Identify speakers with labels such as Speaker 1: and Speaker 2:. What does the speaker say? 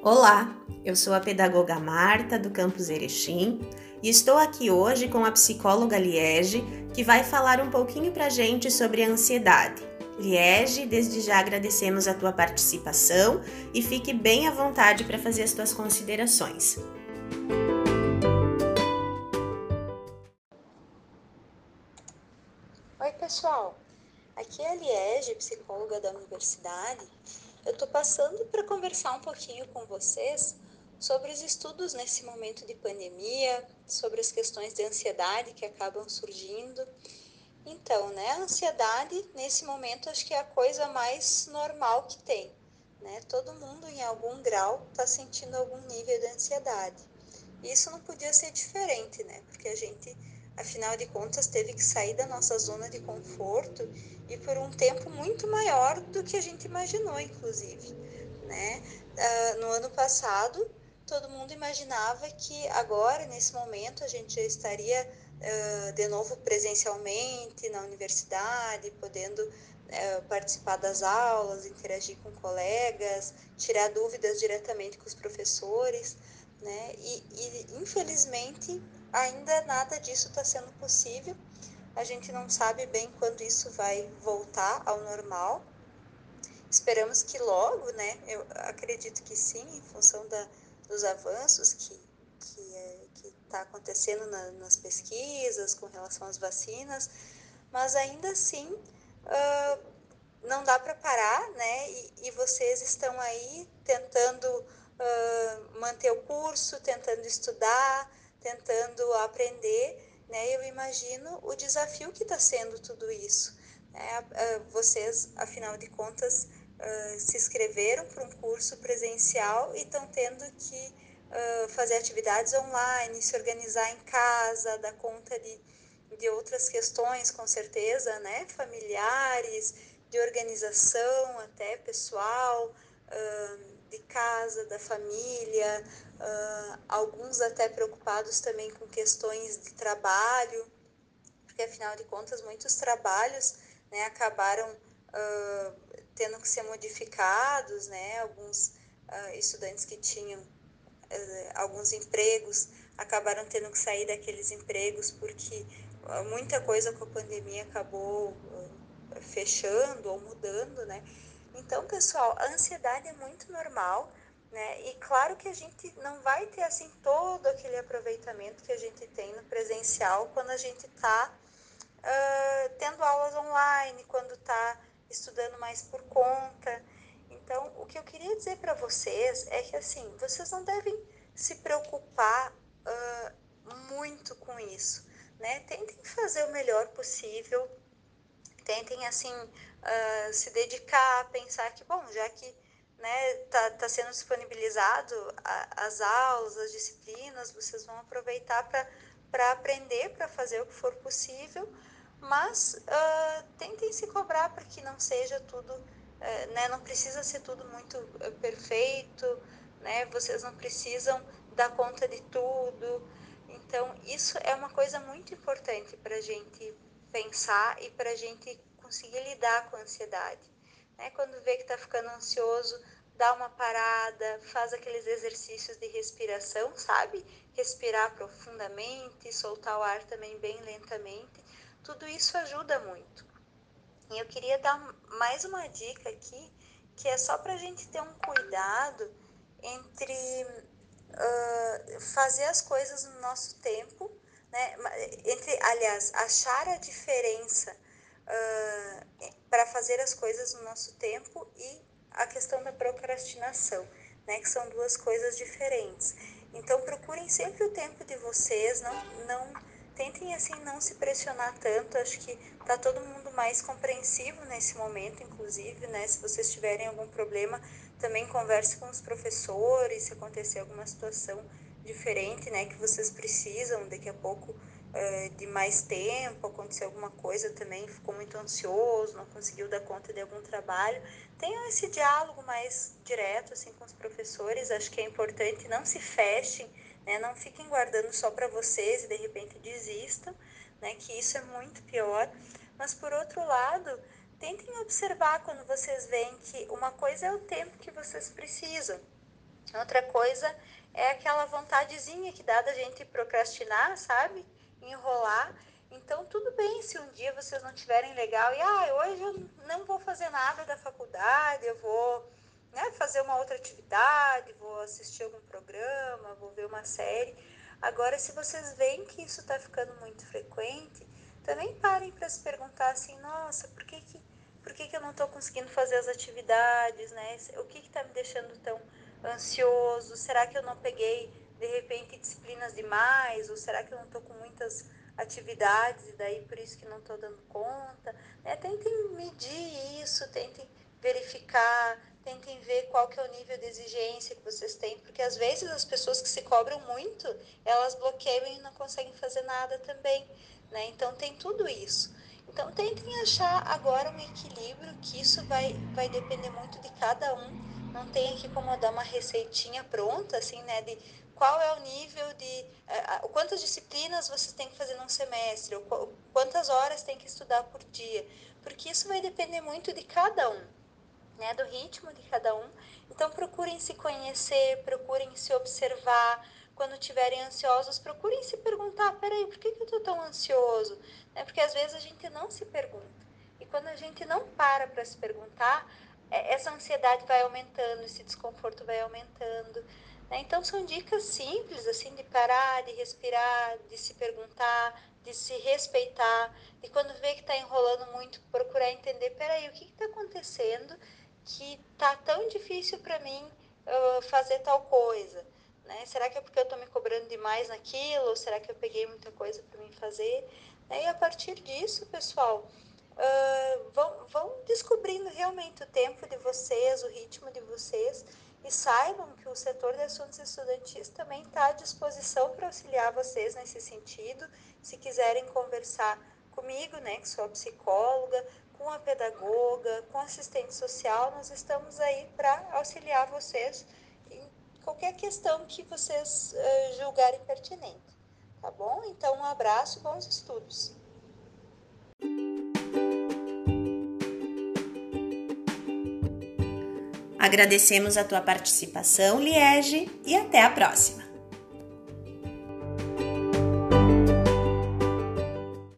Speaker 1: Olá, eu sou a pedagoga Marta do campus Erechim e estou aqui hoje com a psicóloga Liege, que vai falar um pouquinho pra gente sobre a ansiedade. Liege, desde já agradecemos a tua participação e fique bem à vontade para fazer as tuas considerações.
Speaker 2: Oi, pessoal. Aqui é a Liege, psicóloga da universidade, eu estou passando para conversar um pouquinho com vocês sobre os estudos nesse momento de pandemia, sobre as questões de ansiedade que acabam surgindo. Então, né, a ansiedade nesse momento acho que é a coisa mais normal que tem, né? Todo mundo em algum grau está sentindo algum nível de ansiedade. Isso não podia ser diferente, né? Porque a gente afinal de contas teve que sair da nossa zona de conforto e por um tempo muito maior do que a gente imaginou, inclusive. Né? Uh, no ano passado, todo mundo imaginava que agora, nesse momento, a gente já estaria uh, de novo presencialmente na universidade, podendo uh, participar das aulas, interagir com colegas, tirar dúvidas diretamente com os professores. Né? E, e infelizmente ainda nada disso está sendo possível. A gente não sabe bem quando isso vai voltar ao normal. Esperamos que logo, né? Eu acredito que sim, em função da, dos avanços que que é, está acontecendo na, nas pesquisas com relação às vacinas, mas ainda assim uh, não dá para parar, né? E, e, vocês estão aí tentando uh, manter o curso, tentando estudar, tentando aprender, né? Eu imagino o desafio que está sendo tudo isso. Né? Vocês, afinal de contas, se inscreveram para um curso presencial e estão tendo que fazer atividades online, se organizar em casa, dar conta de, de outras questões, com certeza, né? Familiares, de organização até pessoal de casa, da família, uh, alguns até preocupados também com questões de trabalho, porque afinal de contas muitos trabalhos né, acabaram uh, tendo que ser modificados, né, alguns uh, estudantes que tinham alguns empregos acabaram tendo que sair daqueles empregos porque muita coisa com a pandemia acabou fechando ou mudando, né? Então, pessoal, a ansiedade é muito normal, né? E claro que a gente não vai ter assim todo aquele aproveitamento que a gente tem no presencial quando a gente está uh, tendo aulas online, quando está estudando mais por conta. Então, o que eu queria dizer para vocês é que assim, vocês não devem se preocupar uh, muito com isso, né? Tentem fazer o melhor possível, tentem assim uh, se dedicar, pensar que, bom, já que né, tá, tá sendo disponibilizado a, as aulas, as disciplinas, vocês vão aproveitar para aprender, para fazer o que for possível, mas uh, tentem se cobrar para que não seja tudo, uh, né, não precisa ser tudo muito uh, perfeito, né, vocês não precisam dar conta de tudo. Então, isso é uma coisa muito importante para a gente pensar e para a gente conseguir lidar com a ansiedade. Né? Quando vê que está ficando ansioso, dá uma parada, faz aqueles exercícios de respiração, sabe? Respirar profundamente, soltar o ar também bem lentamente. Tudo isso ajuda muito. E eu queria dar mais uma dica aqui, que é só para a gente ter um cuidado entre uh, fazer as coisas no nosso tempo, né? Entre, aliás, achar a diferença uh, para fazer as coisas no nosso tempo e a questão da procrastinação, né, que são duas coisas diferentes. Então procurem sempre o tempo de vocês, não, não tentem assim não se pressionar tanto. Acho que tá todo mundo mais compreensivo nesse momento, inclusive, né? Se vocês tiverem algum problema, também converse com os professores, se acontecer alguma situação diferente, né, que vocês precisam daqui a pouco é, de mais tempo, aconteceu alguma coisa também, ficou muito ansioso, não conseguiu dar conta de algum trabalho, tenham esse diálogo mais direto assim com os professores, acho que é importante, não se fechem, né, não fiquem guardando só para vocês e de repente desistam, né, que isso é muito pior, mas por outro lado, tentem observar quando vocês veem que uma coisa é o tempo que vocês precisam, Outra coisa é aquela vontadezinha que dá da gente procrastinar, sabe? Enrolar. Então, tudo bem se um dia vocês não tiverem legal e, ah, hoje eu não vou fazer nada da faculdade, eu vou né, fazer uma outra atividade, vou assistir algum programa, vou ver uma série. Agora, se vocês veem que isso está ficando muito frequente, também parem para se perguntar assim, nossa, por que, que, por que, que eu não estou conseguindo fazer as atividades, né? O que está me deixando tão ansioso? Será que eu não peguei, de repente, disciplinas demais? Ou será que eu não estou com muitas atividades e daí por isso que não estou dando conta? Né? Tentem medir isso, tentem verificar, tentem ver qual que é o nível de exigência que vocês têm, porque às vezes as pessoas que se cobram muito, elas bloqueiam e não conseguem fazer nada também, né? Então tem tudo isso. Então tentem achar agora um equilíbrio, que isso vai, vai depender muito de cada um. Não tem aqui como dar uma receitinha pronta, assim, né? De qual é o nível de. Uh, quantas disciplinas vocês têm que fazer num semestre, ou quantas horas tem que estudar por dia. Porque isso vai depender muito de cada um né, do ritmo de cada um. Então procurem se conhecer, procurem se observar. Quando estiverem ansiosos, procurem se perguntar: peraí, por que, que eu estou tão ansioso? É porque às vezes a gente não se pergunta. E quando a gente não para para se perguntar, é, essa ansiedade vai aumentando, esse desconforto vai aumentando. Né? Então são dicas simples assim de parar, de respirar, de se perguntar, de se respeitar, e quando vê que está enrolando muito, procurar entender, peraí, o que está acontecendo que tá tão difícil para mim uh, fazer tal coisa? Né? Será que é porque eu estou me cobrando demais naquilo? Ou será que eu peguei muita coisa para mim fazer? E a partir disso, pessoal, uh, vão, vão descobrindo realmente o tempo de vocês, o ritmo de vocês e saibam que o setor de assuntos estudantis também está à disposição para auxiliar vocês nesse sentido. Se quiserem conversar comigo, né, que sou a psicóloga, com a pedagoga, com assistente social, nós estamos aí para auxiliar vocês em qualquer questão que vocês uh, julgarem pertinente. Tá bom? Então, um abraço bons estudos.
Speaker 1: Agradecemos a tua participação, Liege, e até a próxima!